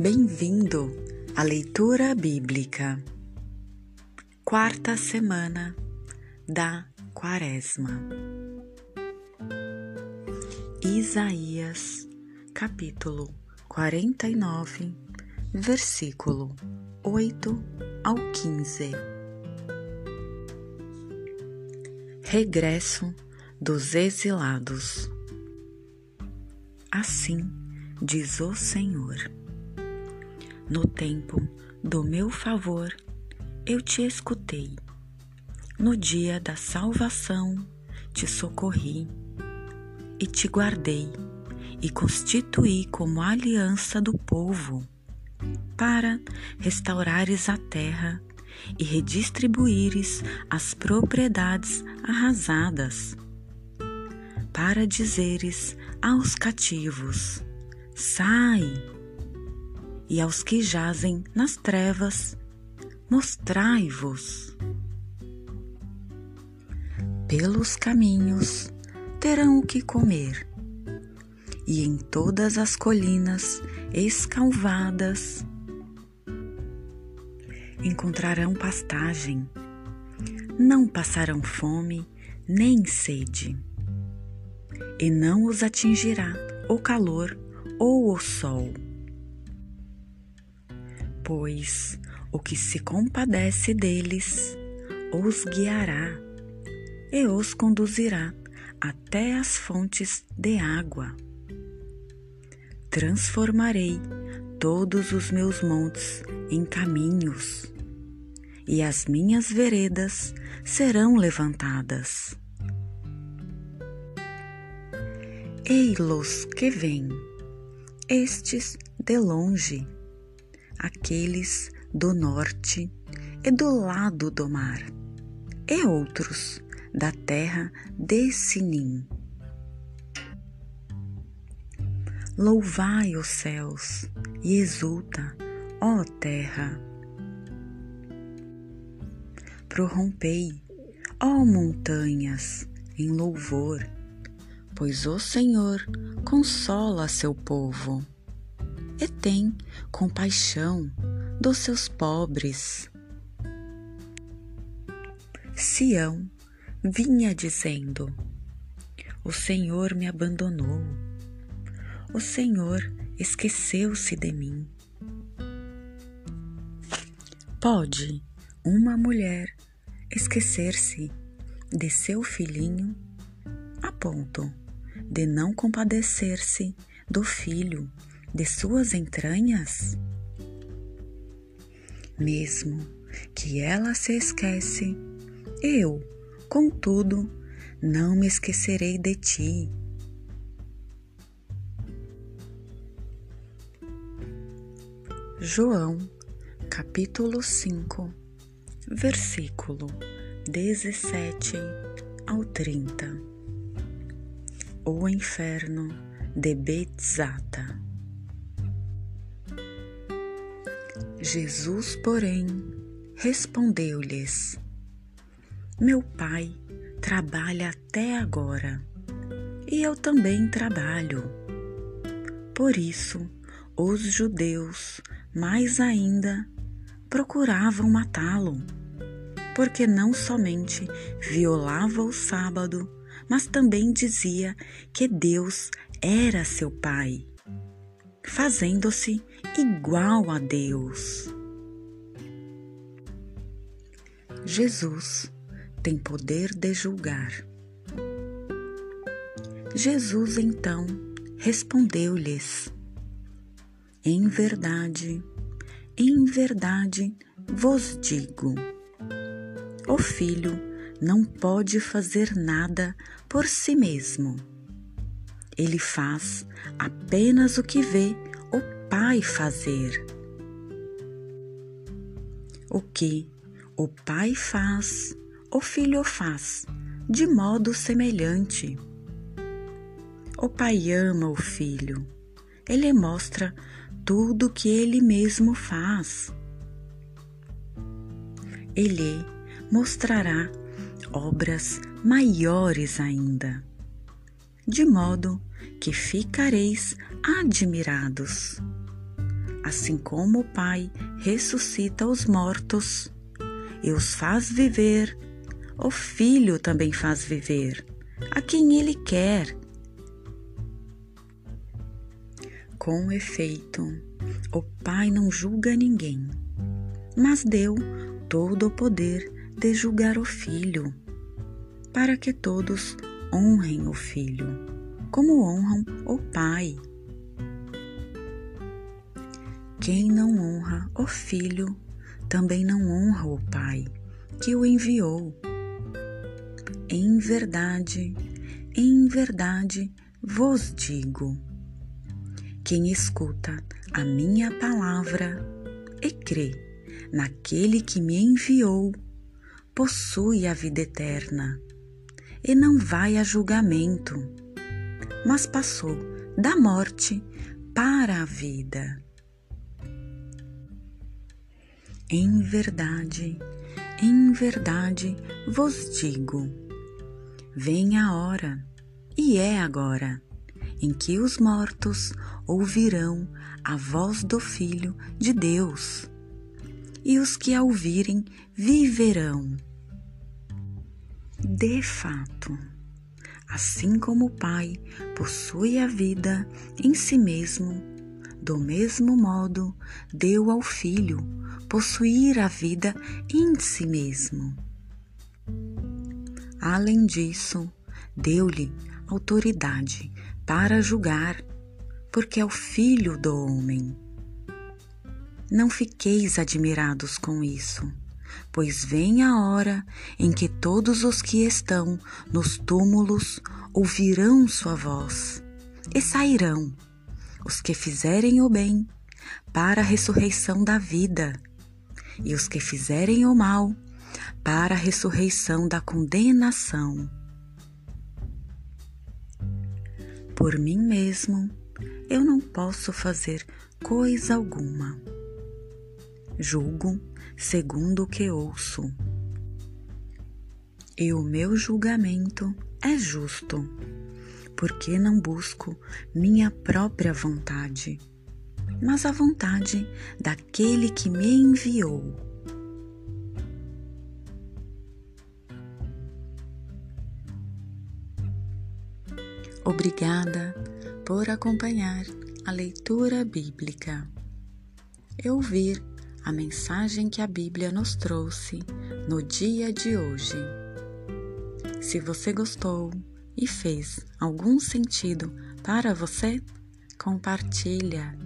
Bem-vindo à leitura bíblica, quarta semana da Quaresma. Isaías, capítulo 49, versículo 8 ao 15. Regresso dos exilados. Assim diz o Senhor no tempo do meu favor, eu te escutei. No dia da salvação, te socorri e te guardei e constituí como aliança do povo, para restaurares a terra e redistribuíres as propriedades arrasadas, para dizeres aos cativos: Sai! E aos que jazem nas trevas, mostrai-vos. Pelos caminhos terão o que comer, e em todas as colinas escalvadas encontrarão pastagem, não passarão fome nem sede, e não os atingirá o calor ou o sol pois o que se compadece deles os guiará e os conduzirá até as fontes de água. Transformarei todos os meus montes em caminhos, e as minhas veredas serão levantadas. Ei-los que vêm, estes de longe aqueles do norte e do lado do mar, e outros da terra de Sinim. Louvai os céus e exulta, ó terra. Prorrompei, ó montanhas, em louvor, pois o Senhor consola seu povo e tem compaixão dos seus pobres. Sião vinha dizendo: O Senhor me abandonou, o Senhor esqueceu-se de mim. Pode uma mulher esquecer-se de seu filhinho a ponto de não compadecer-se do filho de suas entranhas? Mesmo que ela se esquece, eu, contudo, não me esquecerei de ti. João, capítulo 5, versículo 17 ao 30. O inferno de Betzata. Jesus, porém, respondeu-lhes: Meu pai trabalha até agora, e eu também trabalho. Por isso, os judeus, mais ainda, procuravam matá-lo, porque não somente violava o sábado, mas também dizia que Deus era seu pai fazendo-se igual a Deus. Jesus tem poder de julgar. Jesus então respondeu-lhes: Em verdade, em verdade vos digo: o filho não pode fazer nada por si mesmo ele faz apenas o que vê Pai fazer. O que o Pai faz, o Filho faz, de modo semelhante. O Pai ama o Filho, ele mostra tudo o que ele mesmo faz. Ele mostrará obras maiores ainda, de modo que ficareis admirados. Assim como o Pai ressuscita os mortos e os faz viver, o Filho também faz viver a quem Ele quer. Com efeito, o Pai não julga ninguém, mas deu todo o poder de julgar o Filho, para que todos honrem o Filho, como honram o Pai. Quem não honra o Filho, também não honra o Pai, que o enviou. Em verdade, em verdade vos digo: quem escuta a minha palavra e crê naquele que me enviou, possui a vida eterna e não vai a julgamento, mas passou da morte para a vida. Em verdade, em verdade vos digo: vem a hora, e é agora, em que os mortos ouvirão a voz do Filho de Deus, e os que a ouvirem viverão. De fato, assim como o Pai possui a vida em si mesmo, do mesmo modo deu ao Filho possuir a vida em si mesmo. Além disso, deu-lhe autoridade para julgar, porque é o Filho do homem. Não fiqueis admirados com isso, pois vem a hora em que todos os que estão nos túmulos ouvirão sua voz e sairão, os que fizerem o bem, para a ressurreição da vida, e os que fizerem o mal para a ressurreição da condenação. Por mim mesmo, eu não posso fazer coisa alguma. Julgo segundo o que ouço. E o meu julgamento é justo, porque não busco minha própria vontade mas a vontade daquele que me enviou. Obrigada por acompanhar a leitura bíblica e ouvir a mensagem que a Bíblia nos trouxe no dia de hoje. Se você gostou e fez algum sentido para você, compartilha